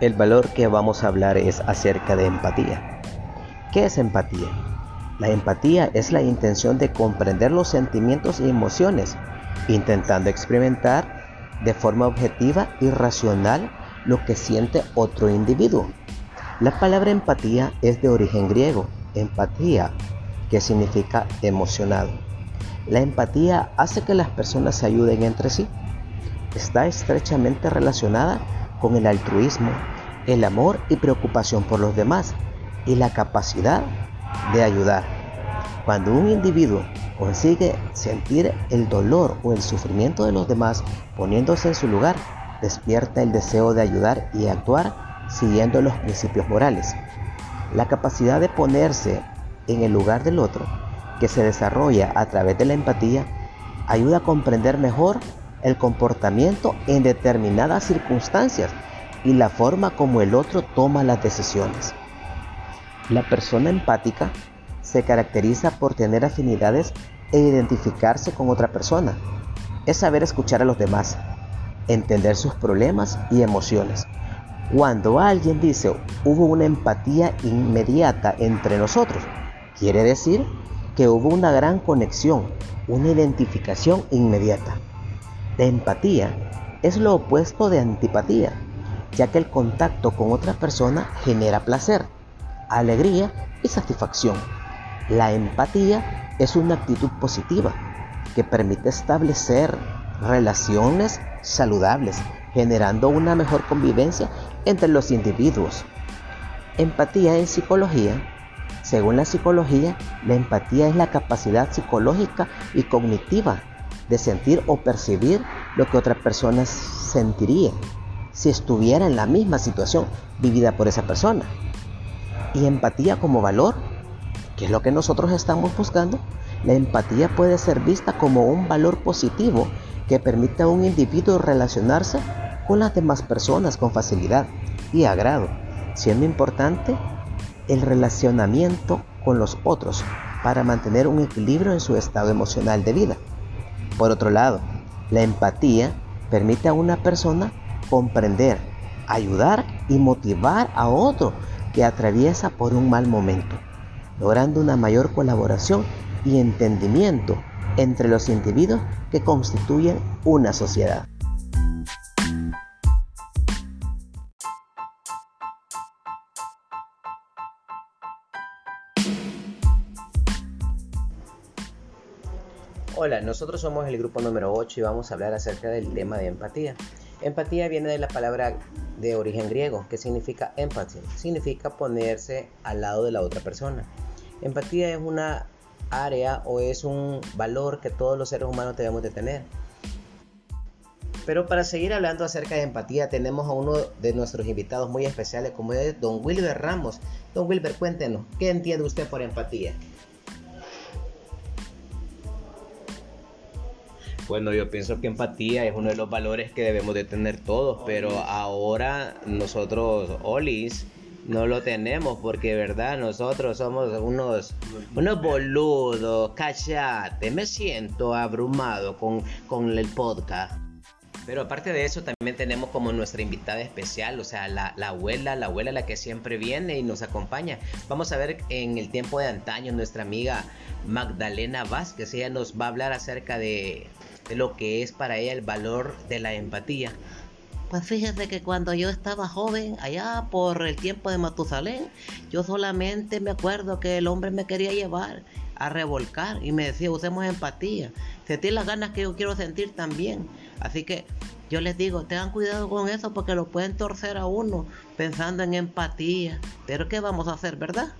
El valor que vamos a hablar es acerca de empatía. ¿Qué es empatía? La empatía es la intención de comprender los sentimientos y emociones, intentando experimentar de forma objetiva y racional lo que siente otro individuo. La palabra empatía es de origen griego, empatía, que significa emocionado. La empatía hace que las personas se ayuden entre sí. Está estrechamente relacionada con el altruismo, el amor y preocupación por los demás y la capacidad de ayudar. Cuando un individuo consigue sentir el dolor o el sufrimiento de los demás poniéndose en su lugar, despierta el deseo de ayudar y actuar siguiendo los principios morales. La capacidad de ponerse en el lugar del otro, que se desarrolla a través de la empatía, ayuda a comprender mejor el comportamiento en determinadas circunstancias y la forma como el otro toma las decisiones. La persona empática se caracteriza por tener afinidades e identificarse con otra persona. Es saber escuchar a los demás, entender sus problemas y emociones. Cuando alguien dice hubo una empatía inmediata entre nosotros, quiere decir que hubo una gran conexión, una identificación inmediata. La empatía es lo opuesto de antipatía, ya que el contacto con otra persona genera placer, alegría y satisfacción. La empatía es una actitud positiva que permite establecer relaciones saludables, generando una mejor convivencia entre los individuos. Empatía en psicología. Según la psicología, la empatía es la capacidad psicológica y cognitiva de sentir o percibir lo que otra persona sentiría si estuviera en la misma situación vivida por esa persona. Y empatía como valor, que es lo que nosotros estamos buscando, la empatía puede ser vista como un valor positivo que permite a un individuo relacionarse con las demás personas con facilidad y agrado, siendo importante el relacionamiento con los otros para mantener un equilibrio en su estado emocional de vida. Por otro lado, la empatía permite a una persona comprender, ayudar y motivar a otro que atraviesa por un mal momento, logrando una mayor colaboración y entendimiento entre los individuos que constituyen una sociedad. Hola, nosotros somos el grupo número 8 y vamos a hablar acerca del tema de empatía. Empatía viene de la palabra de origen griego que significa empathy, significa ponerse al lado de la otra persona. Empatía es una área o es un valor que todos los seres humanos debemos de tener. Pero para seguir hablando acerca de empatía tenemos a uno de nuestros invitados muy especiales como es Don Wilber Ramos. Don Wilber, cuéntenos, ¿qué entiende usted por empatía? Bueno, yo pienso que empatía es uno de los valores que debemos de tener todos, pero ahora nosotros, Olis, no lo tenemos porque, verdad, nosotros somos unos, unos boludos, cachate, me siento abrumado con, con el podcast. Pero aparte de eso, también tenemos como nuestra invitada especial, o sea, la, la, abuela, la abuela la que siempre viene y nos acompaña. Vamos a ver en el tiempo de antaño nuestra amiga Magdalena Vázquez, ella nos va a hablar acerca de, de lo que es para ella el valor de la empatía. Pues fíjese que cuando yo estaba joven, allá por el tiempo de Matusalén, yo solamente me acuerdo que el hombre me quería llevar a revolcar y me decía, usemos empatía, sentir las ganas que yo quiero sentir también. Así que yo les digo, tengan cuidado con eso porque lo pueden torcer a uno pensando en empatía. Pero ¿qué vamos a hacer, verdad?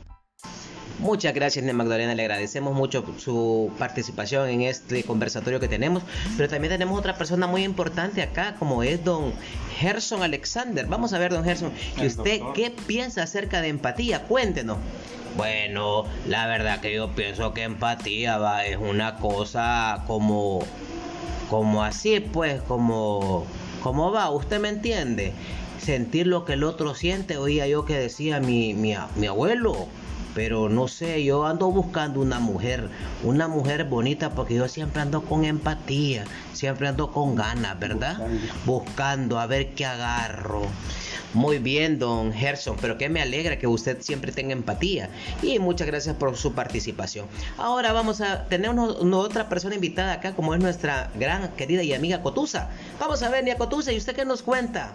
Muchas gracias, Magdalena. Le agradecemos mucho su participación en este conversatorio que tenemos. Pero también tenemos otra persona muy importante acá, como es don Gerson Alexander. Vamos a ver, don Gerson, ¿y usted qué piensa acerca de empatía? Cuéntenos. Bueno, la verdad que yo pienso que empatía va, es una cosa como, como así, pues, como, como va, ¿usted me entiende? Sentir lo que el otro siente, oía yo que decía mi, mi, mi abuelo, pero no sé, yo ando buscando una mujer, una mujer bonita porque yo siempre ando con empatía, siempre ando con ganas, ¿verdad? Buscando a ver qué agarro. Muy bien, don Gerson, pero que me alegra que usted siempre tenga empatía y muchas gracias por su participación. Ahora vamos a tener una, otra persona invitada acá, como es nuestra gran querida y amiga Cotusa. Vamos a ver, Nia Cotusa, ¿y usted qué nos cuenta?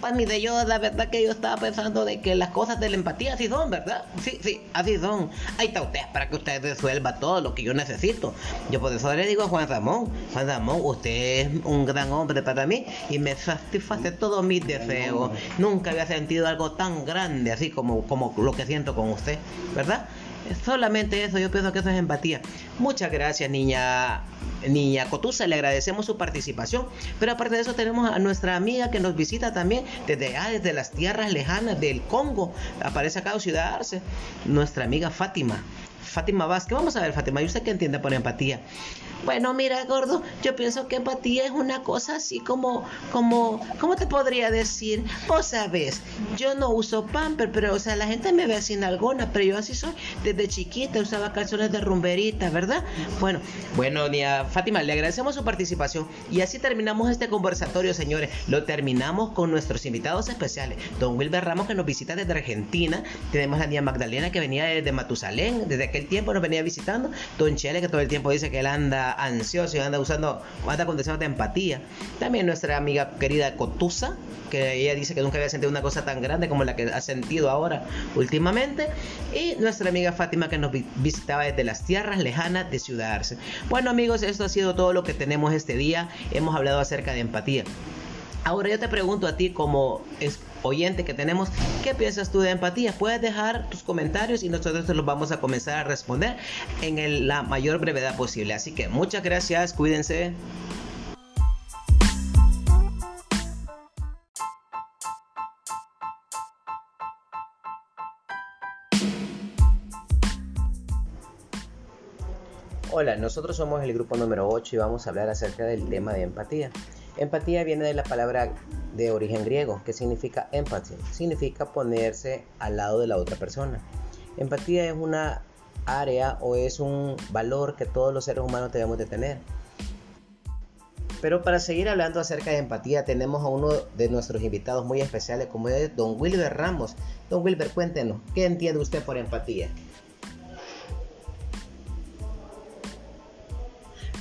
Pues mire, yo la verdad que yo estaba pensando de que las cosas de la empatía así son, ¿verdad? Sí, sí, así son. Ahí está usted para que usted resuelva todo lo que yo necesito. Yo por eso le digo a Juan Ramón, Juan Ramón, usted es un gran hombre para mí y me satisface todos mis deseos. Nunca había sentido algo tan grande así como, como lo que siento con usted, ¿verdad? Solamente eso, yo pienso que eso es empatía. Muchas gracias, niña Niña Cotusa, le agradecemos su participación. Pero aparte de eso tenemos a nuestra amiga que nos visita también desde allá, desde las tierras lejanas del Congo. Aparece acá en Ciudad Arce, nuestra amiga Fátima. Fátima Vázquez. Vamos a ver, Fátima, ¿y usted qué entiende por empatía? Bueno, mira, gordo, yo pienso que empatía es una cosa así como, como, ¿cómo te podría decir? Vos sabes, yo no uso pamper, pero, o sea, la gente me ve sin alguna, pero yo así soy. Desde chiquita usaba calzones de rumberita, ¿verdad? Bueno, bueno, Nia Fátima, le agradecemos su participación y así terminamos este conversatorio, señores. Lo terminamos con nuestros invitados especiales. Don Wilber Ramos, que nos visita desde Argentina. Tenemos a Nia Magdalena, que venía desde Matusalén, desde aquel tiempo nos venía visitando. Don Chele, que todo el tiempo dice que él anda ansioso y anda usando, anda con deseos de empatía. También nuestra amiga querida Cotusa, que ella dice que nunca había sentido una cosa tan grande como la que ha sentido ahora últimamente. Y nuestra amiga Fátima que nos visitaba desde las tierras lejanas de Ciudad Arce. Bueno amigos, esto ha sido todo lo que tenemos este día. Hemos hablado acerca de empatía. Ahora yo te pregunto a ti como oyente que tenemos, ¿qué piensas tú de empatía? Puedes dejar tus comentarios y nosotros te los vamos a comenzar a responder en la mayor brevedad posible. Así que muchas gracias, cuídense. Hola, nosotros somos el grupo número 8 y vamos a hablar acerca del tema de empatía. Empatía viene de la palabra de origen griego que significa empathy, significa ponerse al lado de la otra persona. Empatía es una área o es un valor que todos los seres humanos debemos de tener. Pero para seguir hablando acerca de empatía tenemos a uno de nuestros invitados muy especiales como es Don Wilber Ramos. Don Wilber, cuéntenos, ¿qué entiende usted por empatía?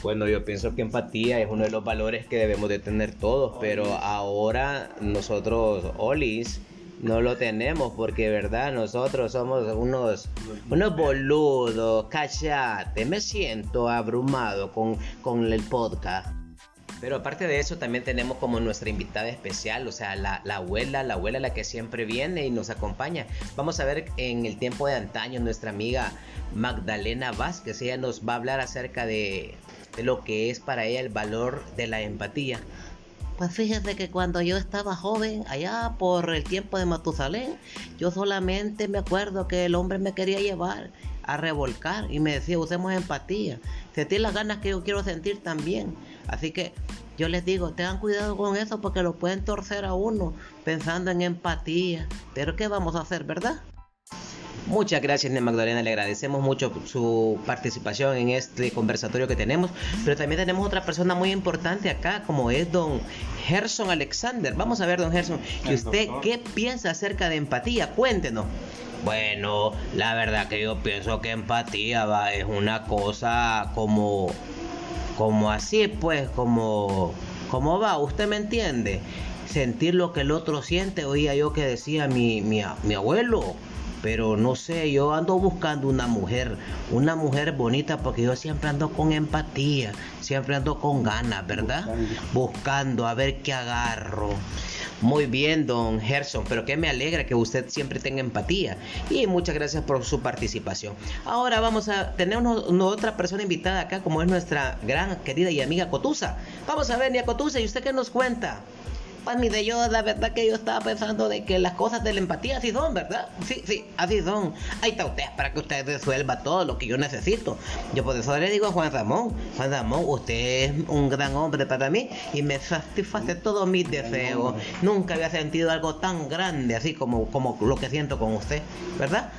Bueno, yo pienso que empatía es uno de los valores que debemos de tener todos, pero ahora nosotros, Olis, no lo tenemos porque, verdad, nosotros somos unos, unos boludos, cachate, me siento abrumado con, con el podcast. Pero aparte de eso, también tenemos como nuestra invitada especial, o sea, la, la, abuela, la abuela la que siempre viene y nos acompaña. Vamos a ver en el tiempo de antaño nuestra amiga Magdalena Vázquez, ella nos va a hablar acerca de, de lo que es para ella el valor de la empatía. Pues fíjese que cuando yo estaba joven, allá por el tiempo de Matusalén, yo solamente me acuerdo que el hombre me quería llevar a revolcar y me decía, usemos empatía, sentir las ganas que yo quiero sentir también. Así que yo les digo, tengan cuidado con eso porque lo pueden torcer a uno pensando en empatía. Pero ¿qué vamos a hacer, verdad? Muchas gracias, Nia Magdalena. Le agradecemos mucho su participación en este conversatorio que tenemos. Pero también tenemos otra persona muy importante acá, como es don Gerson Alexander. Vamos a ver, don Gerson, ¿y usted qué piensa acerca de empatía? Cuéntenos. Bueno, la verdad que yo pienso que empatía va, es una cosa como, como así, pues, como, como va, ¿usted me entiende? Sentir lo que el otro siente, oía yo que decía mi, mi, mi abuelo pero no sé, yo ando buscando una mujer, una mujer bonita porque yo siempre ando con empatía, siempre ando con ganas, ¿verdad? Buscando a ver qué agarro. Muy bien, don Gerson, pero que me alegra que usted siempre tenga empatía. Y muchas gracias por su participación. Ahora vamos a tener una, otra persona invitada acá, como es nuestra gran querida y amiga Cotusa. Vamos a ver, Nia Cotusa, ¿y usted qué nos cuenta? Mire, yo la verdad que yo estaba pensando de que las cosas de la empatía así son, ¿verdad? Sí, sí, así son. Ahí está usted para que usted resuelva todo lo que yo necesito. Yo por eso le digo a Juan Ramón, Juan Ramón, usted es un gran hombre para mí y me satisface todos mis deseos. Nunca había sentido algo tan grande así como, como lo que siento con usted, ¿verdad?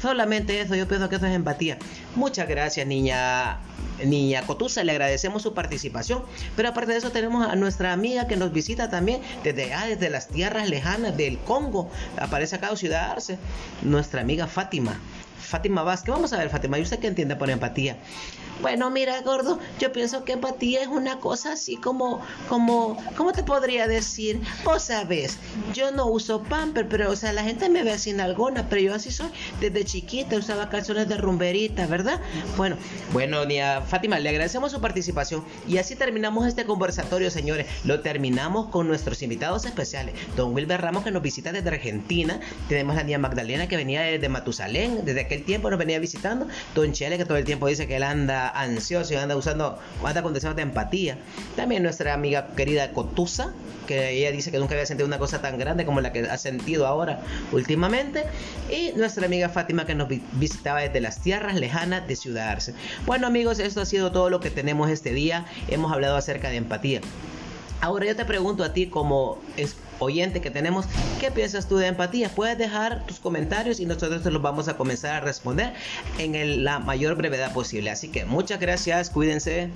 Solamente eso, yo pienso que eso es empatía. Muchas gracias, niña niña Cotusa, le agradecemos su participación. Pero aparte de eso tenemos a nuestra amiga que nos visita también desde, ah, desde las tierras lejanas del Congo. Aparece acá en Ciudad Arce, nuestra amiga Fátima. Fátima Vázquez, vamos a ver Fátima, ¿y usted qué entiende por empatía? Bueno, mira, gordo, yo pienso que empatía es una cosa así como, como, ¿cómo te podría decir? Vos sabes, yo no uso pamper, pero, o sea, la gente me ve sin alguna, pero yo así soy. Desde chiquita usaba calzones de rumberita, ¿verdad? Bueno, bueno, Nia Fátima, le agradecemos su participación y así terminamos este conversatorio, señores. Lo terminamos con nuestros invitados especiales. Don Wilber Ramos, que nos visita desde Argentina. Tenemos a Nia Magdalena, que venía desde Matusalén, desde aquel tiempo nos venía visitando. Don Chele, que todo el tiempo dice que él anda ansioso y anda usando, anda con deseos de empatía. También nuestra amiga querida Cotusa, que ella dice que nunca había sentido una cosa tan grande como la que ha sentido ahora últimamente. Y nuestra amiga Fátima que nos visitaba desde las tierras lejanas de Ciudad Arce. Bueno amigos, esto ha sido todo lo que tenemos este día. Hemos hablado acerca de empatía. Ahora yo te pregunto a ti como oyente que tenemos, ¿qué piensas tú de empatía? Puedes dejar tus comentarios y nosotros te los vamos a comenzar a responder en la mayor brevedad posible. Así que muchas gracias, cuídense.